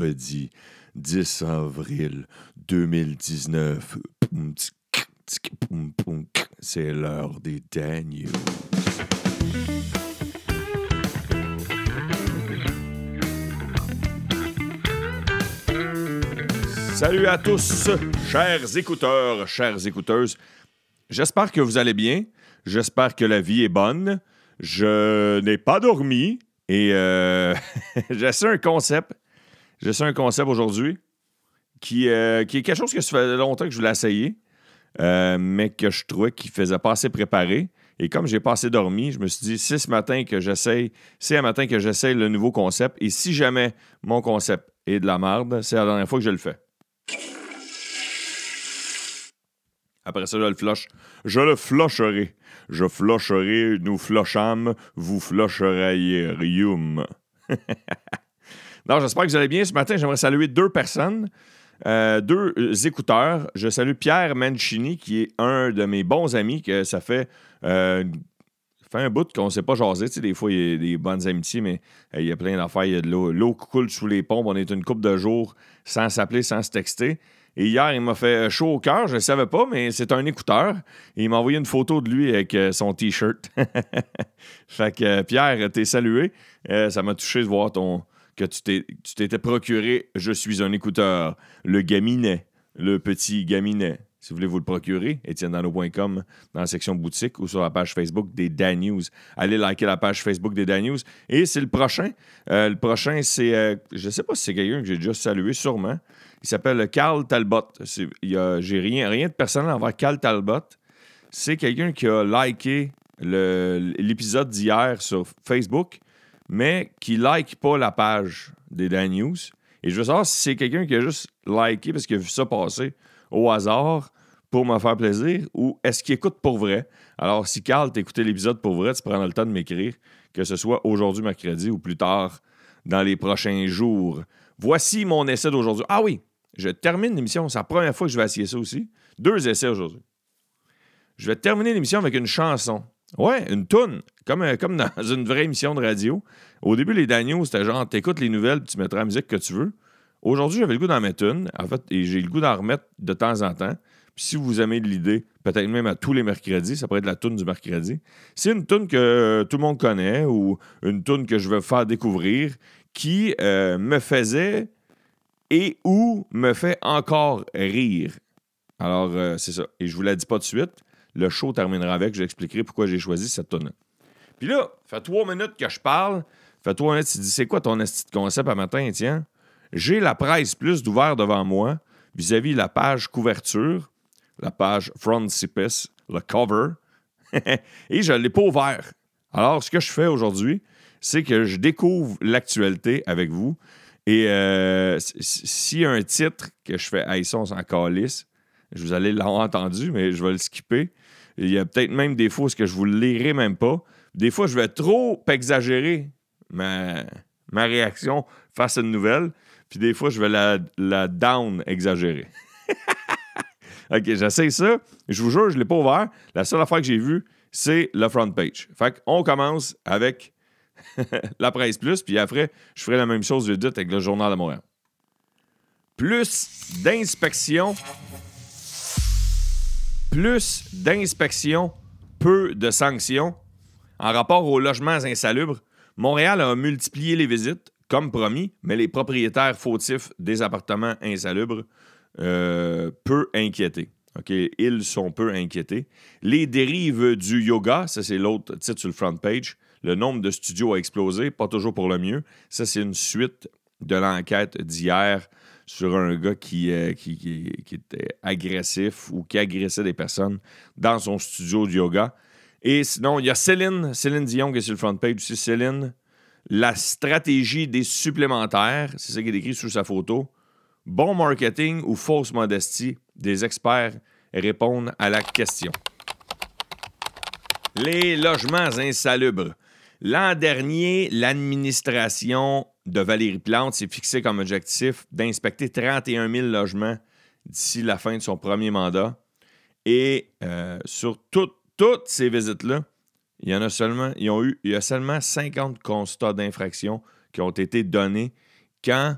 mercredi 10 avril 2019. C'est l'heure des Daniels. Salut à tous, chers écouteurs, chères écouteuses. J'espère que vous allez bien. J'espère que la vie est bonne. Je n'ai pas dormi et euh, j'essaie un concept. J'essaie un concept aujourd'hui qui, euh, qui est quelque chose que ça fait longtemps que je voulais essayer, euh, mais que je trouvais qu'il faisait pas assez préparé. Et comme j'ai pas assez dormi, je me suis dit, c'est ce matin que j'essaye, c'est un matin que j'essaye le nouveau concept. Et si jamais mon concept est de la merde, c'est la dernière fois que je le fais. Après ça, je le flush. Je le flusherai. Je flusherai, nous flushâmes, vous flusherium. non, j'espère que vous allez bien. Ce matin, j'aimerais saluer deux personnes, euh, deux euh, écouteurs. Je salue Pierre Mancini, qui est un de mes bons amis, que ça fait, euh, fait un bout qu'on ne s'est pas jasé. Tu sais, des fois, il y a des bonnes amitiés, mais il y a plein d'affaires. Il y a de l'eau. L'eau coule sous les pompes. On est une couple de jours sans s'appeler, sans se texter. Et hier, il m'a fait chaud au cœur. Je ne savais pas, mais c'est un écouteur. Il m'a envoyé une photo de lui avec son T-shirt. fait que, Pierre, t'es salué. Ça m'a touché de voir ton, que tu t'étais procuré Je suis un écouteur. Le gaminet. Le petit gaminet. Si vous voulez vous le procurer, etiennedano.com dans la section boutique ou sur la page Facebook des Dan News. Allez liker la page Facebook des Dan News. Et c'est le prochain. le prochain, c'est. je ne sais pas si c'est quelqu'un que j'ai déjà salué, sûrement. Il s'appelle Carl Talbot. J'ai rien, rien de personnel envers Carl Talbot. C'est quelqu'un qui a liké l'épisode d'hier sur Facebook, mais qui like pas la page des Dan News. Et je veux savoir si c'est quelqu'un qui a juste liké parce qu'il a vu ça passer au hasard pour me faire plaisir ou est-ce qu'il écoute pour vrai? Alors, si Carl écouté l'épisode pour vrai, tu prends le temps de m'écrire, que ce soit aujourd'hui, mercredi ou plus tard dans les prochains jours. Voici mon essai d'aujourd'hui. Ah oui, je termine l'émission. C'est la première fois que je vais essayer ça aussi. Deux essais aujourd'hui. Je vais terminer l'émission avec une chanson. Ouais, une toune, comme, euh, comme dans une vraie émission de radio. Au début, les Daniels, c'était genre, t'écoutes les nouvelles, puis tu mettras la musique que tu veux. Aujourd'hui, j'avais le goût d'en mettre une, en fait, et j'ai le goût d'en remettre de temps en temps. Puis si vous aimez l'idée, peut-être même à tous les mercredis, ça pourrait être la toune du mercredi. C'est une toune que tout le monde connaît ou une toune que je veux faire découvrir qui euh, me faisait et ou me fait encore rire. Alors, euh, c'est ça. Et je vous la dis pas de suite. Le show terminera avec. Je expliquerai pourquoi j'ai choisi cette tonne. Puis là, fait trois minutes que je parle. Fait trois minutes, tu dis c'est quoi ton concept à matin, tiens? J'ai la presse plus d'ouvert devant moi vis-à-vis la page couverture, la page frontispice, le cover. et je ne l'ai pas ouvert. Alors, ce que je fais aujourd'hui, c'est que je découvre l'actualité avec vous. Et euh, s'il y a un titre que je fais, hey, ça, on s'en calisse, je vous allez l'avoir entendu, mais je vais le skipper. Il y a peut-être même des fois que je vous le lirai même pas. Des fois, je vais trop exagérer ma, ma réaction face à une nouvelle. Puis des fois, je vais la, la down exagérer. OK, j'essaie ça. Je vous jure, je ne l'ai pas ouvert. La seule affaire que j'ai vue, c'est le front page. Fait qu'on commence avec la presse plus, puis après, je ferai la même chose, je doute, avec le Journal de Montréal. Plus d'inspections, plus d'inspections, peu de sanctions. En rapport aux logements insalubres, Montréal a multiplié les visites, comme promis, mais les propriétaires fautifs des appartements insalubres, euh, peu inquiétés. Ils sont peu inquiétés. Les dérives du yoga, ça c'est l'autre titre sur le front page, le nombre de studios a explosé, pas toujours pour le mieux. Ça, c'est une suite de l'enquête d'hier sur un gars qui, euh, qui, était agressif ou qui agressait des personnes dans son studio de yoga. Et sinon, il y a Céline, Céline Dion qui est sur le front page aussi. Céline, la stratégie des supplémentaires, c'est ça qui est écrit sous sa photo. Bon marketing ou fausse modestie, des experts répondent à la question. Les logements insalubres. L'an dernier, l'administration de Valérie Plante s'est fixée comme objectif d'inspecter 31 000 logements d'ici la fin de son premier mandat. Et euh, sur toutes ces visites-là, il y en a seulement, il y a seulement 50 constats d'infraction qui ont été donnés quand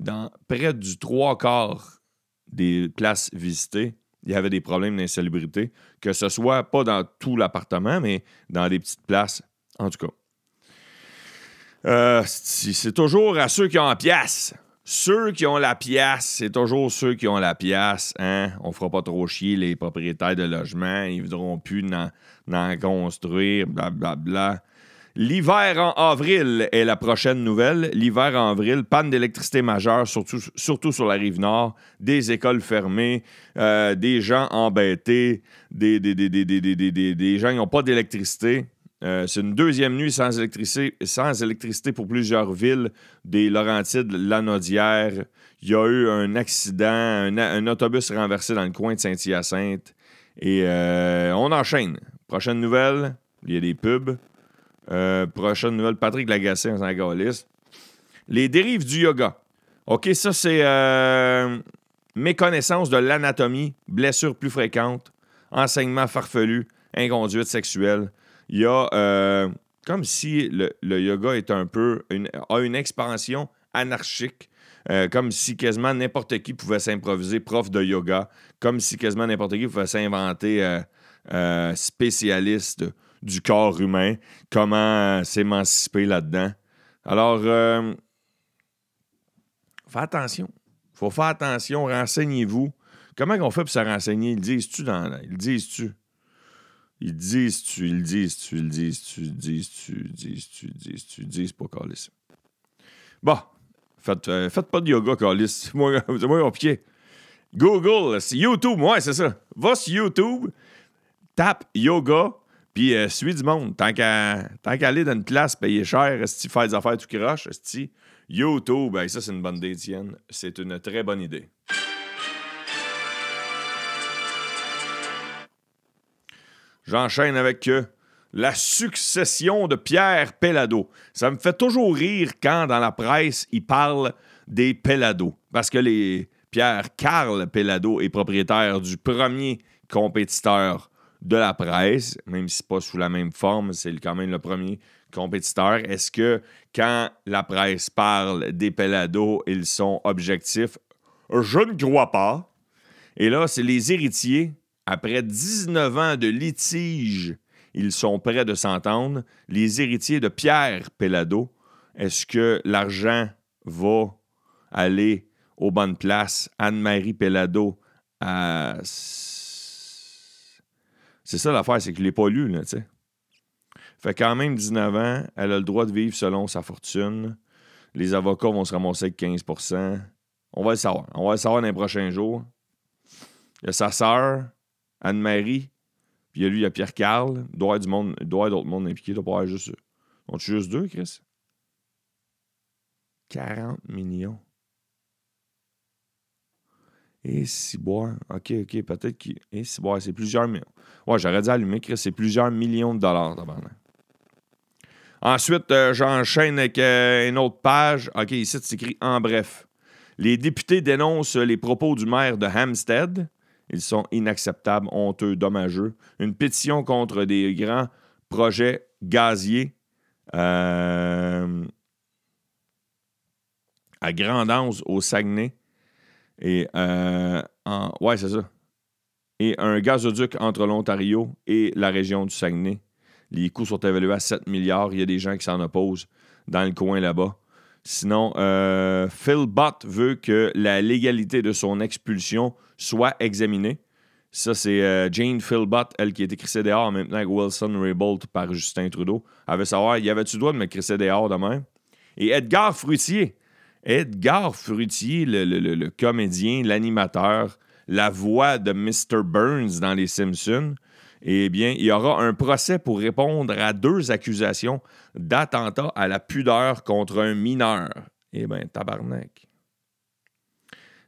dans près du trois quarts des places visitées, il y avait des problèmes d'insalubrité, que ce soit pas dans tout l'appartement, mais dans des petites places, en tout cas. Euh, c'est toujours à ceux qui ont la pièce. Ceux qui ont la pièce, c'est toujours ceux qui ont la pièce. Hein? On fera pas trop chier les propriétaires de logements. Ils voudront plus n'en construire, blablabla. Bla, bla. L'hiver en avril est la prochaine nouvelle. L'hiver en avril, panne d'électricité majeure, surtout, sur la rive nord, des écoles fermées, euh, des gens embêtés, des, des, des gens qui n'ont pas d'électricité. Euh, c'est une deuxième nuit sans électricité, pour plusieurs villes, des Laurentides, Lanaudière. Il y a eu un accident, un, autobus renversé dans le coin de Saint-Hyacinthe. Et euh, on enchaîne. Prochaine nouvelle, il y a des pubs. Euh, prochaine nouvelle, Patrick Lagacé, un sangaliste. Les dérives du yoga. OK, ça, c'est méconnaissance de l'anatomie, blessures plus fréquentes, enseignement farfelu, inconduite sexuelle il y a euh, comme si le, yoga est un peu a une expansion anarchique. Euh, comme si quasiment n'importe qui pouvait s'improviser prof de yoga, comme si quasiment n'importe qui pouvait s'inventer euh, spécialiste du corps humain, comment s'émanciper là-dedans. Alors, faites attention. Faut faire attention, renseignez-vous. Comment on fait pour se renseigner? Ils disent-tu dans. Ils disent-tu? Ils disent tu, ils disent tu, ils disent tu, disent tu, disent tu, disent tu, disent pas Calis. Bon, faites, euh, faites pas de yoga, Calis. Moi, moi au pied. Google, YouTube, ouais, c'est ça. Va sur YouTube, tape yoga, puis euh, suis du monde. Tant qu'à aller dans une classe, payer cher, si faire des affaires tout croche, YouTube, ben, ça, c'est une bonne idée, Étienne. C'est une très bonne idée. J'enchaîne avec euh, la succession de Pierre Pellado. Ça me fait toujours rire quand dans la presse, il parle des Pellado. Parce que les Pierre Carl Pellado est propriétaire du premier compétiteur de la presse, même si pas sous la même forme, c'est quand même le premier compétiteur. Est-ce que quand la presse parle des Pellado, ils sont objectifs? Je ne crois pas. Et là, c'est les héritiers après 19 ans de litige, ils sont prêts de s'entendre. Les héritiers de Pierre Pellado, est-ce que l'argent va aller aux bonnes places? Anne-Marie Pellado, c'est ça l'affaire, c'est qu'il n'est pas lu, tu sais. Fait quand même 19 ans, elle a le droit de vivre selon sa fortune. Les avocats vont se ramasser avec 15% On va le savoir. On va le savoir dans les prochains jours. Il y a sa sœur, Anne-Marie, puis il y a lui, il y a Pierre-Carl. Il doit y avoir d'autres mondes impliqués. Il doit pas avoir juste. On tu juste deux, Chris? 40 millions. Et si boire. OK, OK, peut-être qu'il. Et si boire, c'est plusieurs millions. Ouais, j'aurais dit allumer, Chris, c'est plusieurs millions de dollars, Ensuite, euh, j'enchaîne avec euh, une autre page. OK, ici, c'est écrit en bref. Les députés dénoncent les propos du maire de Hampstead. Ils sont inacceptables, honteux, dommageux. Une pétition contre des grands projets gaziers euh, à Grandance, au Saguenay. Et euh, ouais, c'est ça. Et un gazoduc entre l'Ontario et la région du Saguenay. Les coûts sont évalués à 7 milliards. Il y a des gens qui s'en opposent dans le coin là-bas. Sinon, euh, Phil Bott veut que la légalité de son expulsion soit examinée. Ça, c'est euh, Jane Philbott, elle qui a été crissée dehors en même Wilson Raybould par Justin Trudeau. Elle veut savoir, y avait-tu le de me crisser dehors demain? Et Edgar Fruitier. Edgar Fruitier, le, comédien, l'animateur, la voix de Mr. Burns dans Les Simpsons, eh bien, il y aura un procès pour répondre à deux accusations d'attentat à la pudeur contre un mineur. Eh bien, tabarnak.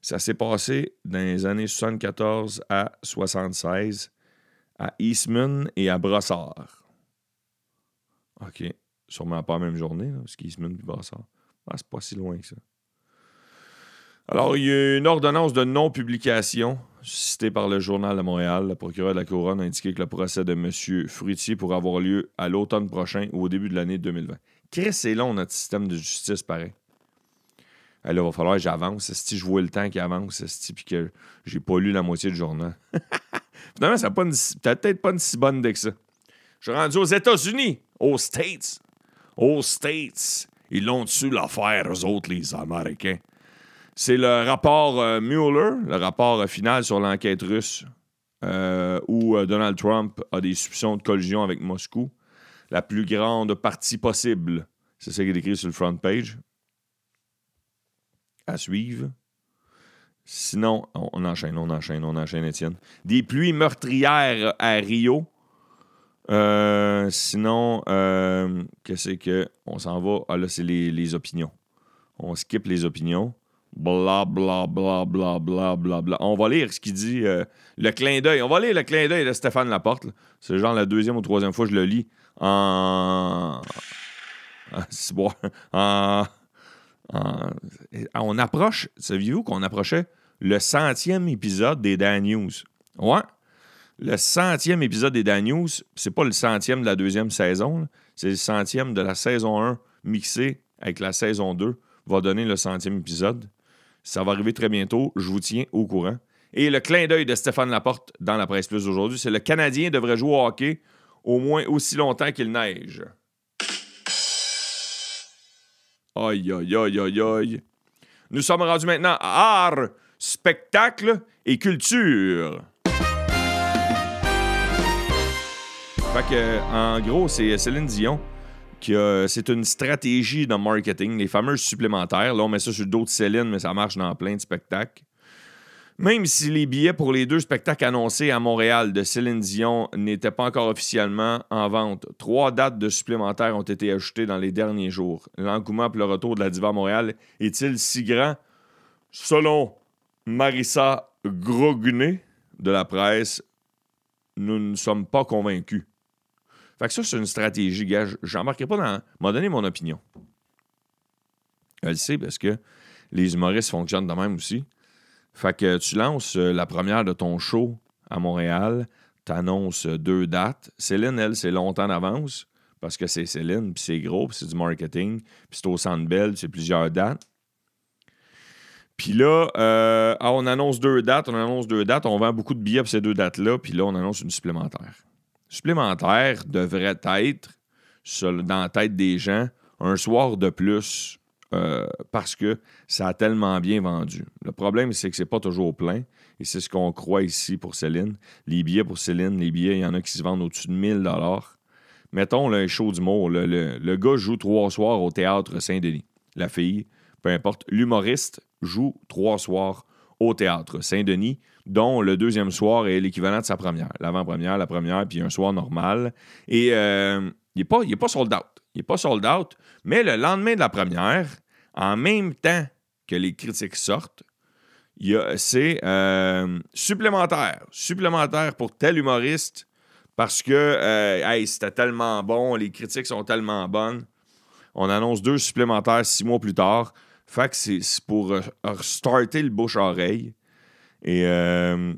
Ça s'est passé dans les années 74 à 76 à Eastman et à Brossard. OK. Sûrement pas la même journée, parce qu'Eastman et Brossard. Ah, c'est pas si loin que ça. Alors, il y a une ordonnance de non-publication citée par le Journal de Montréal. Le procureur de la Couronne a indiqué que le procès de M. Fruitier pourrait avoir lieu à l'automne prochain ou au début de l'année 2020. Qu'est-ce c'est long, notre système de justice, pareil. Là, il va falloir que j'avance. Si je vois le temps qui avance, puis que j'ai pas lu la moitié du journal. Finalement, ça n'a peut-être pas une si bonne idée que ça. Je suis rendu aux États-Unis, aux States. Aux States. Ils l'ont dessus l'affaire, eux autres, les Américains. C'est le rapport euh, Mueller, le rapport euh, final sur l'enquête russe, euh, où Donald Trump a des soupçons de collusion avec Moscou. La plus grande partie possible. C'est ça qui est écrit sur le front page. À suivre. Sinon, on enchaîne, on enchaîne, on enchaîne, Étienne. Des pluies meurtrières à Rio. Euh, sinon, euh, qu'est-ce que. On s'en va? Ah là, c'est les, opinions. On skip les opinions. Bla, bla, bla, bla, bla, bla, bla. On va lire ce qu'il dit. Euh, le clin d'œil. On va lire le clin d'œil de Stéphane Laporte. C'est genre la deuxième ou troisième fois que je le lis en. en... On approche. Saviez-vous qu'on approchait le centième épisode des Dan News? Ouais le centième épisode des Dan News, c'est pas le centième de la deuxième saison, c'est le centième de la saison 1 mixé avec la saison 2, va donner le centième épisode. Ça va arriver très bientôt, je vous tiens au courant. Et le clin d'œil de Stéphane Laporte dans la presse plus aujourd'hui, c'est le Canadien devrait jouer au hockey au moins aussi longtemps qu'il neige. Aïe, aïe, aïe, aïe, aïe. Nous sommes rendus maintenant à art, spectacle et culture. Fait que, en gros, c'est Céline Dion qui a. C'est une stratégie de marketing, les fameuses supplémentaires. Là, on met ça sur d'autres Céline, mais ça marche dans plein de spectacles. Même si les billets pour les deux spectacles annoncés à Montréal de Céline Dion n'étaient pas encore officiellement en vente, trois dates de supplémentaires ont été ajoutées dans les derniers jours. L'engouement pour le retour de la diva à Montréal est-il si grand? Selon Marissa Grogunet de la presse, nous ne sommes pas convaincus. Fait que ça, c'est une stratégie, gars. J'embarquerai pas dans. m'a donné mon opinion. Elle le sait parce que les humoristes fonctionnent de même aussi. Fait que tu lances euh, la première de ton show à Montréal, tu annonces euh, deux dates. Céline, elle, c'est longtemps d'avance parce que c'est Céline, puis c'est gros, puis c'est du marketing, puis c'est au Centre Bell, c'est plusieurs dates. Puis là, euh, ah, on annonce deux dates, on annonce deux dates, on vend beaucoup de billets pour ces deux dates-là, puis là, on annonce une supplémentaire supplémentaire devrait être, dans la tête des gens, un soir de plus euh, parce que ça a tellement bien vendu. Le problème, c'est que c'est pas toujours plein. Et c'est ce qu'on croit ici pour Céline. Les billets pour Céline, les billets, il y en a qui se vendent au-dessus de 1000 Mettons le show d'humour. Le, le, gars joue trois soirs au théâtre Saint-Denis. La fille, peu importe. L'humoriste joue trois soirs au théâtre Saint-Denis, dont le deuxième soir est l'équivalent de sa première. L'avant-première, la première, puis un soir normal. Et euh, il n'est pas, pas sold out. Il n'est pas sold out, mais le lendemain de la première, en même temps que les critiques sortent, c'est euh, supplémentaire. Supplémentaire pour tel humoriste parce que euh, c'était tellement bon, les critiques sont tellement bonnes. On annonce deux supplémentaires six mois plus tard. Fait que c'est pour euh, starter le bouche-oreille. Et euh,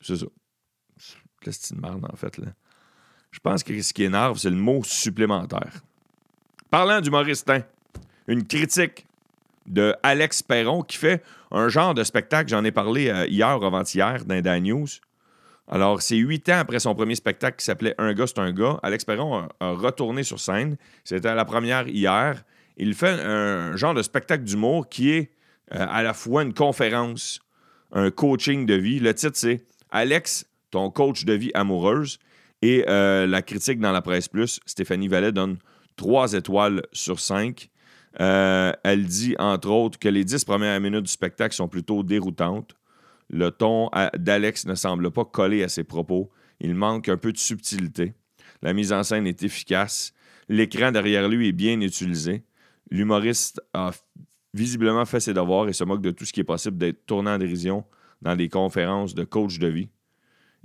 c'est ça. Que une en fait, là? Je pense que ce qui énerve, c'est le mot supplémentaire. Parlant d'humoristin, une critique de Alex Perron qui fait un genre de spectacle, j'en ai parlé euh, hier avant-hier dans Dan News. Alors, c'est huit ans après son premier spectacle qui s'appelait Un gars, c'est un gars. Alex Perron a retourné sur scène. C'était la première hier il fait un genre de spectacle d'humour qui est euh, à la fois une conférence, un coaching de vie. Le titre, c'est Alex, ton coach de vie amoureuse. Et euh, la critique dans la presse plus, Stéphanie Vallet donne trois étoiles sur cinq. Euh, elle dit, entre autres, que les dix premières minutes du spectacle sont plutôt déroutantes. Le ton d'Alex ne semble pas coller à ses propos. Il manque un peu de subtilité. La mise en scène est efficace. L'écran derrière lui est bien utilisé. L'humoriste a visiblement fait ses devoirs et se moque de tout ce qui est possible d'être tourné en dérision dans des conférences de coach de vie.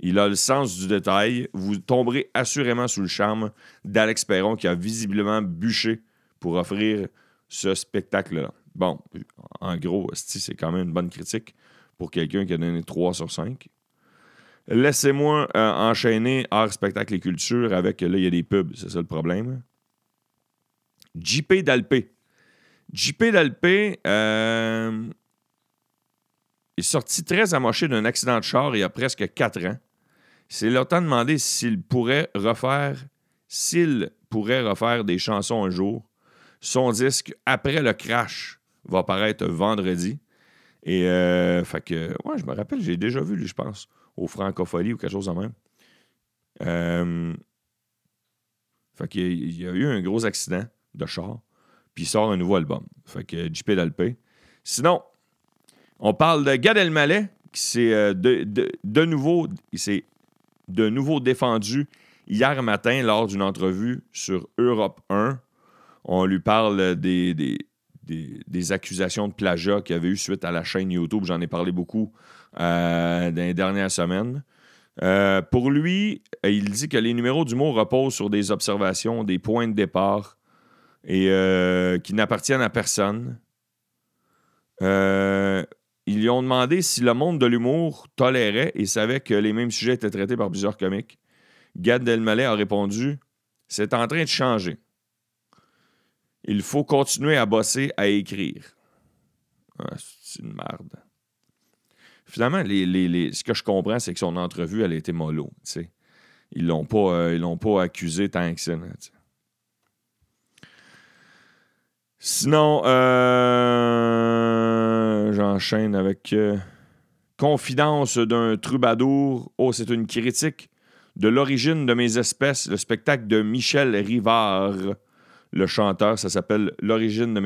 Il a le sens du détail. Vous tomberez assurément sous le charme d'Alex Perron qui a visiblement bûché pour offrir ce spectacle-là. Bon, en gros, c'est quand même une bonne critique pour quelqu'un qui a donné 3 sur 5. Laissez-moi euh, enchaîner art, spectacle et culture avec, là, il y a des pubs, c'est ça le problème. JP Dalpé JP Dalpé euh, est sorti très amoché d'un accident de char il y a presque quatre ans. C'est le temps de demander s'il pourrait refaire, s'il pourrait refaire des chansons un jour. Son disque Après le crash va paraître vendredi. Et euh, fait que, ouais, je me rappelle, j'ai déjà vu lui, je pense, au Francophonie ou quelque chose de même. Euh, fait qu'il y a eu un gros accident de char, puis il sort un nouveau album. Fait que JP Dalpé. Sinon, on parle de Gad Elmaleh, qui s'est euh, de, nouveau, il s'est de nouveau défendu hier matin lors d'une entrevue sur Europe 1. On lui parle des, accusations de plagiat qu'il y avait eu suite à la chaîne YouTube. J'en ai parlé beaucoup euh, dans les dernières semaines. Euh, pour lui, il dit que les numéros du mot reposent sur des observations, des points de départ et euh, qui n'appartiennent à personne. Euh, ils lui ont demandé si le monde de l'humour tolérait et savait que les mêmes sujets étaient traités par plusieurs comiques. Gad Delmaleh a répondu C'est en train de changer. Il faut continuer à bosser, à écrire. Ah, c'est une merde. Finalement, ce que je comprends, c'est que son entrevue, elle a été mollo. Ils l'ont pas, euh, ils l'ont pas accusé tant que ça. Sinon, euh, j'enchaîne avec euh, Confidence d'un troubadour. Oh, c'est une critique de l'origine de mes espèces, le spectacle de Michel Rivard, le chanteur. Ça s'appelle L'origine de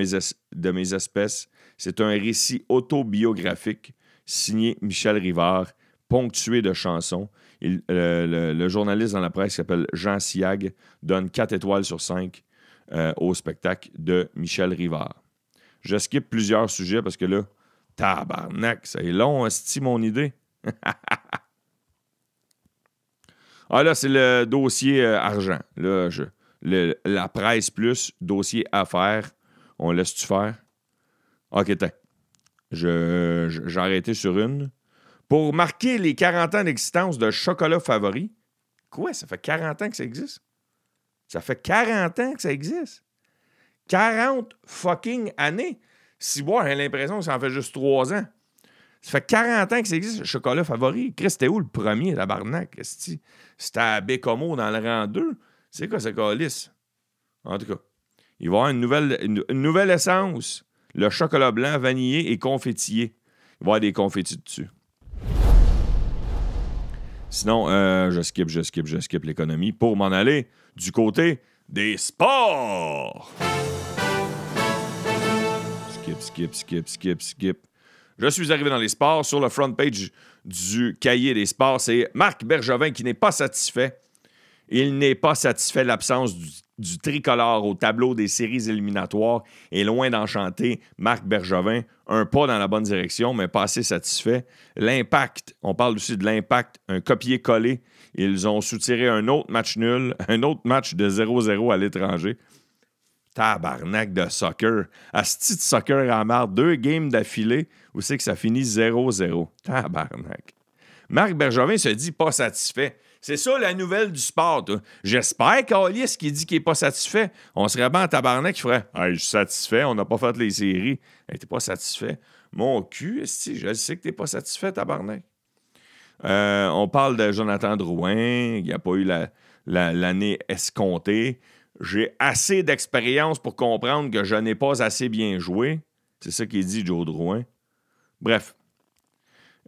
mes, espèces. C'est un récit autobiographique signé Michel Rivard, ponctué de chansons. Le, journaliste dans la presse qui s'appelle Jean Siag donne 4 étoiles sur 5 euh, au spectacle de Michel Rivard. Je skip plusieurs sujets parce que là, tabarnak, c'est long, c'est mon idée. ah là, c'est le dossier euh, argent. Là, je, le, la presse plus, dossier affaires. On laisse-tu faire? Ok, t'as. J'ai arrêté sur une. Pour marquer les 40 ans d'existence de Chocolat Favori. Quoi? Ça fait 40 ans que ça existe? Ça fait 40 ans que ça existe? 40 fucking années? Si moi, j'ai l'impression que ça en fait juste 3 ans. Ça fait 40 ans que ça existe, le chocolat favori. Chris, c'était où le premier, la barnaque? C'était à Bécomo dans le rang 2. C'est quoi ce calice? En tout cas, il va y avoir une nouvelle, essence. Le chocolat blanc, vanillé et confétillé. Il va y avoir des confettis dessus. Sinon, euh, je skip, je skip, je skip l'économie pour m'en aller du côté des sports. Skip, skip, skip, skip, skip. Je suis arrivé dans les sports. Sur le front page du cahier des sports, c'est Marc Bergevin qui n'est pas satisfait. Il n'est pas satisfait de l'absence du, tricolore au tableau des séries éliminatoires et loin d'enchanter Marc Bergevin. Un pas dans la bonne direction, mais pas assez satisfait. L'impact, on parle aussi de l'impact, un copier-coller. Ils ont soutiré un autre match nul, un autre match de 0-0 à l'étranger. Tabarnak de soccer. Asti de soccer à marre. Deux games d'affilée où c'est que ça finit 0-0. Tabarnak. Marc Bergevin se dit pas satisfait. C'est ça la nouvelle du sport. J'espère qu'Alice qui dit qu'il n'est pas satisfait, on serait bien en tabarnak qui ferait hey, Je suis satisfait, on n'a pas fait les séries. Hey, t'es pas satisfait. Mon cul, esti, je sais que t'es pas satisfait, tabarnak. Euh, on parle de Jonathan Drouin, il n'y a pas eu l'année la, la, escomptée. J'ai assez d'expérience pour comprendre que je n'ai pas assez bien joué. C'est ça qu'il dit, Joe Drouin. Bref,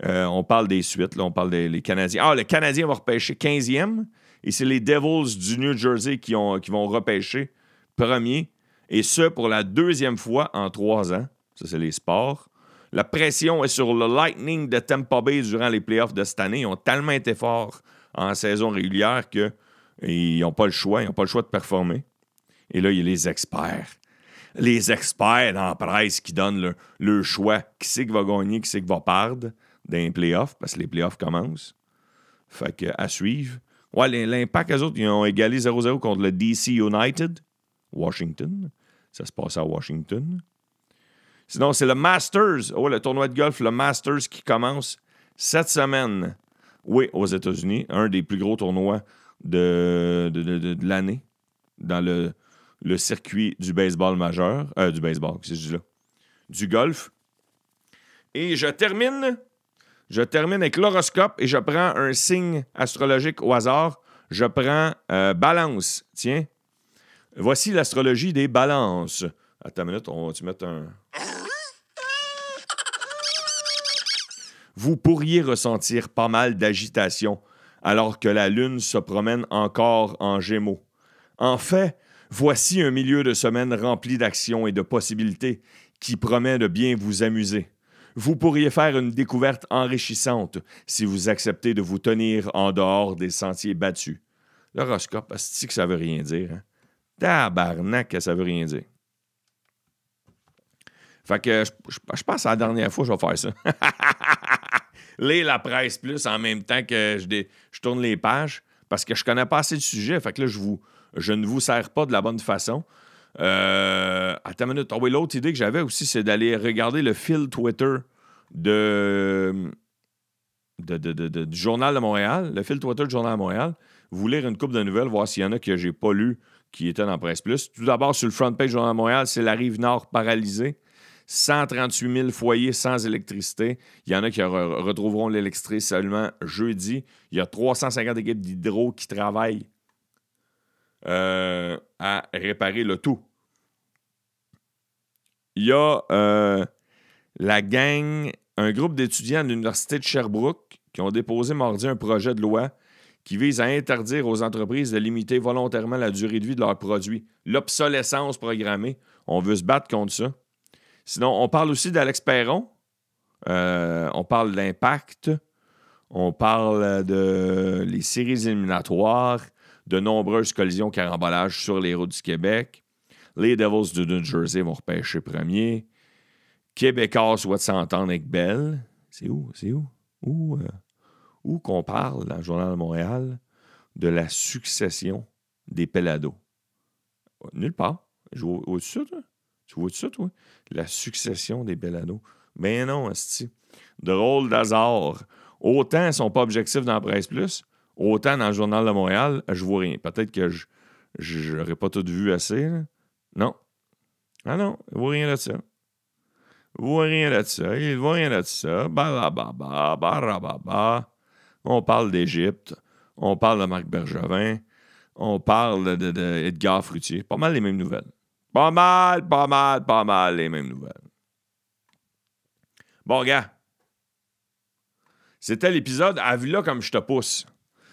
euh, on parle des suites, là, on parle des Canadiens. Ah, le Canadien va repêcher 15e et c'est les Devils du New Jersey qui, ont, qui vont repêcher premier. Et ce, pour la deuxième fois en trois ans. Ça, c'est les sports. La pression est sur le Lightning de Tampa Bay durant les playoffs de cette année. Ils ont tellement été forts en saison régulière qu'ils n'ont pas le choix. Ils n'ont pas le choix de performer. Et là, il y a les experts. Les experts dans la presse qui donnent le, le choix. Qui c'est qui va gagner, qui c'est qui va perdre? Dans les playoffs, parce que les playoffs commencent. Fait que, à suivre. Ouais, l'impact, eux autres, ils ont égalé 0-0 contre le DC United, Washington. Ça se passe à Washington. Sinon, c'est le Masters. Oh, le tournoi de golf, le Masters qui commence cette semaine. Oui, aux États-Unis. Un des plus gros tournois de, de, de, l'année. Dans le, le circuit du baseball majeur, euh, du baseball, dis là? Du golf. Et je termine, je termine avec l'horoscope et je prends un signe astrologique au hasard. Je prends euh, balance. Tiens, voici l'astrologie des balances. Attends une minute, on va-tu mettre un. Vous pourriez ressentir pas mal d'agitation alors que la Lune se promène encore en gémeaux. En fait, voici un milieu de semaine rempli d'actions et de possibilités qui promet de bien vous amuser. Vous pourriez faire une découverte enrichissante si vous acceptez de vous tenir en dehors des sentiers battus. L'horoscope, c'est que ça veut rien dire. Hein? Tabarnak, ça veut rien dire. Fait que je, je pense à la dernière fois que je vais faire ça. Lire la presse plus en même temps que je, je tourne les pages parce que je connais pas assez de sujet. Fait que là, je, vous, je ne vous sers pas de la bonne façon. Euh, attends une minute. Oh oui, l'autre idée que j'avais aussi, c'est d'aller regarder le fil Twitter de, du Journal de Montréal, le fil Twitter du Journal de Montréal. Vous lire une coupe de nouvelles, voir s'il y en a que j'ai pas lu qui étaient dans Presse Plus. Tout d'abord, sur le front page du Journal de Montréal, c'est la rive nord paralysée. 138 000 foyers sans électricité. Il y en a qui retrouveront l'électricité seulement jeudi. Il y a 350 équipes d'hydro qui travaillent euh, à réparer le tout. Il y a euh, la gang, un groupe d'étudiants de l'Université de Sherbrooke qui ont déposé mardi un projet de loi qui vise à interdire aux entreprises de limiter volontairement la durée de vie de leurs produits. L'obsolescence programmée. On veut se battre contre ça. Sinon, on parle aussi d'Alex Perron. Euh, on parle d'Impact. On parle de les séries éliminatoires, de nombreuses collisions carambolages sur les routes du Québec. Les Devils de New Jersey vont repêcher premier. Québécois souhaitent s'entendre avec Bell. C'est où? C'est où? Où, euh, où qu'on parle dans le Journal de Montréal de la succession des Pelados? Nulle part. Je vois au-dessus, tu vois ça, toi? La succession des Bellano. Mais non, Asti. Drôle d'hasard. Autant ils ne sont pas objectifs dans presse plus, autant dans le Journal de Montréal, je vois rien. Peut-être que je n'aurais pas tout vu assez. Non. Ah non, il ne voit rien de ça. Il ne voit rien de ça. Il ne voit rien de ça. On parle d'Égypte. On parle de Marc Bergevin. On parle d'Edgar de, Fruitier. Pas mal les mêmes nouvelles. Pas mal, pas mal, pas mal les mêmes nouvelles. Bon, gars. C'était l'épisode À vue là comme je te pousse.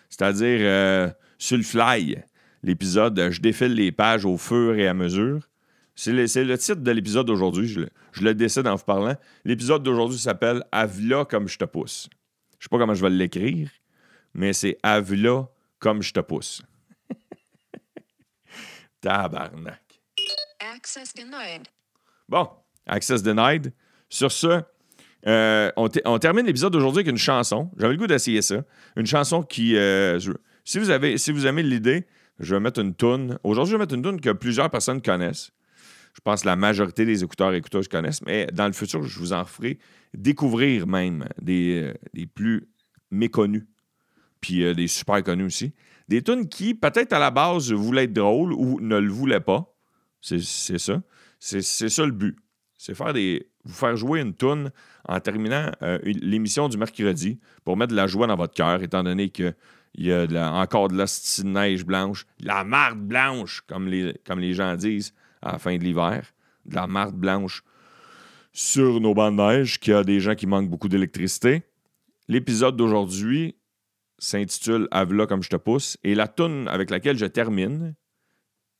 C'est-à-dire euh, sur le fly. L'épisode Je défile les pages au fur et à mesure. C'est le, titre de l'épisode d'aujourd'hui. Je, le décide en vous parlant. L'épisode d'aujourd'hui s'appelle là comme je te pousse. Je sais pas comment je vais l'écrire, mais c'est là comme je te pousse. Tabarnak. Access denied. Bon, access denied. Sur ce, euh, on, termine l'épisode d'aujourd'hui avec une chanson. J'avais le goût d'essayer ça. Une chanson qui. Euh, si, vous avez, si vous aimez l'idée, je vais mettre une toune. Aujourd'hui, je vais mettre une toune que plusieurs personnes connaissent. Je pense que la majorité des écouteurs et écouteuses connaissent, mais dans le futur, je vous en ferai découvrir même des, euh, plus méconnus, puis des super connus aussi. Des tunes qui, peut-être à la base, voulaient être drôles ou ne le voulaient pas. C'est ça. C'est ça le but. C'est faire des, vous faire jouer une toune en terminant euh, l'émission du mercredi pour mettre de la joie dans votre cœur, étant donné qu'il y a encore de la neige blanche, la marde blanche, comme les, comme les gens disent à la fin de l'hiver, de la marde blanche sur nos bancs de neige, qu'il y a des gens qui manquent beaucoup d'électricité. L'épisode d'aujourd'hui s'intitule Avla comme je te pousse, et la toune avec laquelle je termine,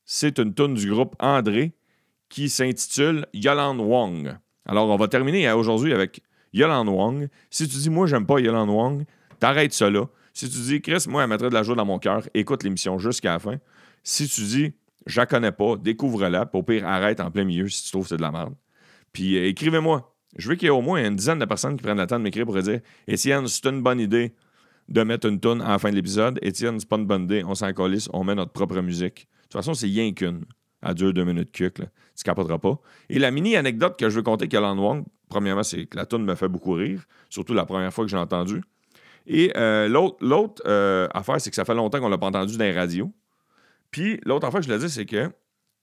c'est une tune du groupe André qui s'intitule Yolande Wong. Alors, on va terminer aujourd'hui avec Yolande Wong. Si tu dis, moi, j'aime pas Yolande Wong, t'arrêtes là. Si tu dis, Chris, moi, elle mettrait de la joie dans mon cœur, écoute l'émission jusqu'à la fin. Si tu dis, je la connais pas, découvre-la, au pire, arrête en plein milieu si tu trouves que c'est de la merde. Puis euh, écrivez-moi. Je veux qu'il y ait au moins une dizaine de personnes qui prennent le temps de m'écrire pour dire Étienne, c'est une bonne idée de mettre une tonne à la fin de l'épisode. Étienne, c'est pas une bonne idée, on s'en colisse, on met notre propre musique. De toute façon, c'est rien qu'une. À dure deux minutes cuc, là. Tu capoteras pas. Et la mini-anecdote que je veux compter qu'elle Wong, premièrement, c'est que la tune me fait beaucoup rire, surtout la première fois que j'ai entendu. Et euh, l'autre euh, affaire, c'est que ça fait longtemps qu'on l'a pas entendu dans les radios. Puis l'autre affaire que je l'ai dit, c'est que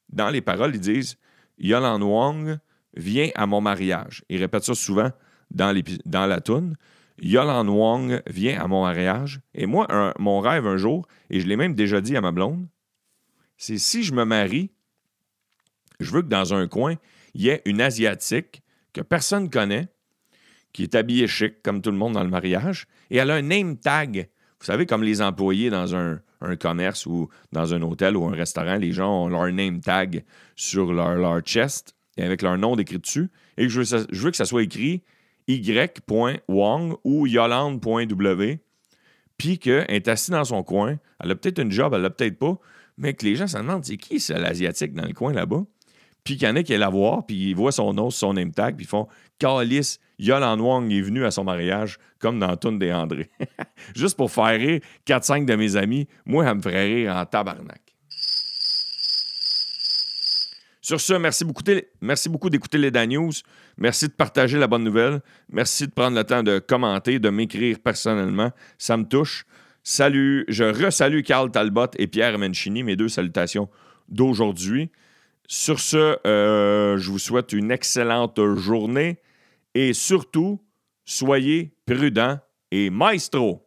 dans les paroles, ils disent Yolande Wong vient à mon mariage. Ils répètent ça souvent dans, dans la toune. Yolande Wong vient à mon mariage. Et moi, mon rêve un jour, et je l'ai même déjà dit à ma blonde, c'est si je me marie, je veux que dans un coin, il y ait une Asiatique que personne ne connaît, qui est habillée chic, comme tout le monde dans le mariage, et elle a un name tag. Vous savez, comme les employés dans un, commerce ou dans un hôtel ou un restaurant, les gens ont leur name tag sur leur, leur chest et avec leur nom décrit dessus. Et je veux, je veux que ça soit écrit y.wang ou yolande.w, puis qu'elle est assise dans son coin. Elle a peut-être une job, elle l'a peut-être pas, mais que les gens se demandent c'est qui c'est l'Asiatique dans le coin là-bas? Puis qu'il y en qui la voir, puis ils voient son nom son name tag, puis ils font Calice, Yolande Wang est venu à son mariage, comme dans Toune des André. Juste pour faire rire 4-5 de mes amis, moi, elle me ferait rire en tabarnak. Sur ce, merci beaucoup, merci beaucoup d'écouter les Dan News. Merci de partager la bonne nouvelle. Merci de prendre le temps de commenter, de m'écrire personnellement. Ça me touche. Salut, je resalue Carl Talbot et Pierre Menchini, mes deux salutations d'aujourd'hui. Sur ce, euh, je vous souhaite une excellente journée et surtout, soyez prudents et maestro.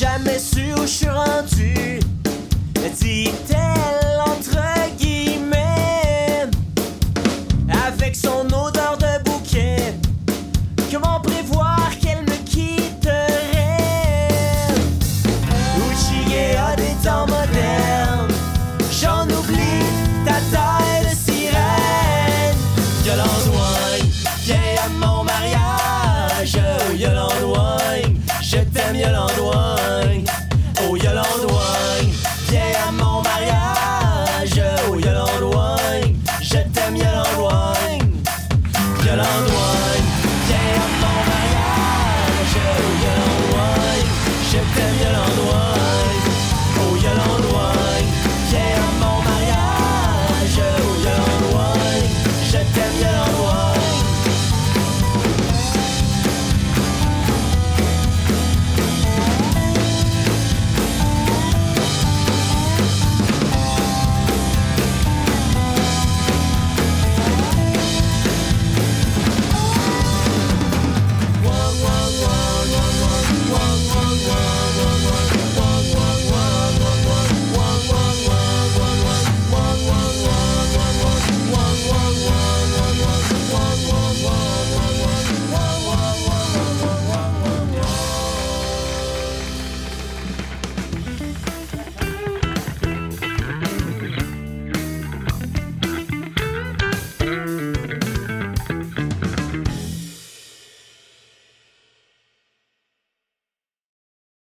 Jamais su où je suis rendu. Dis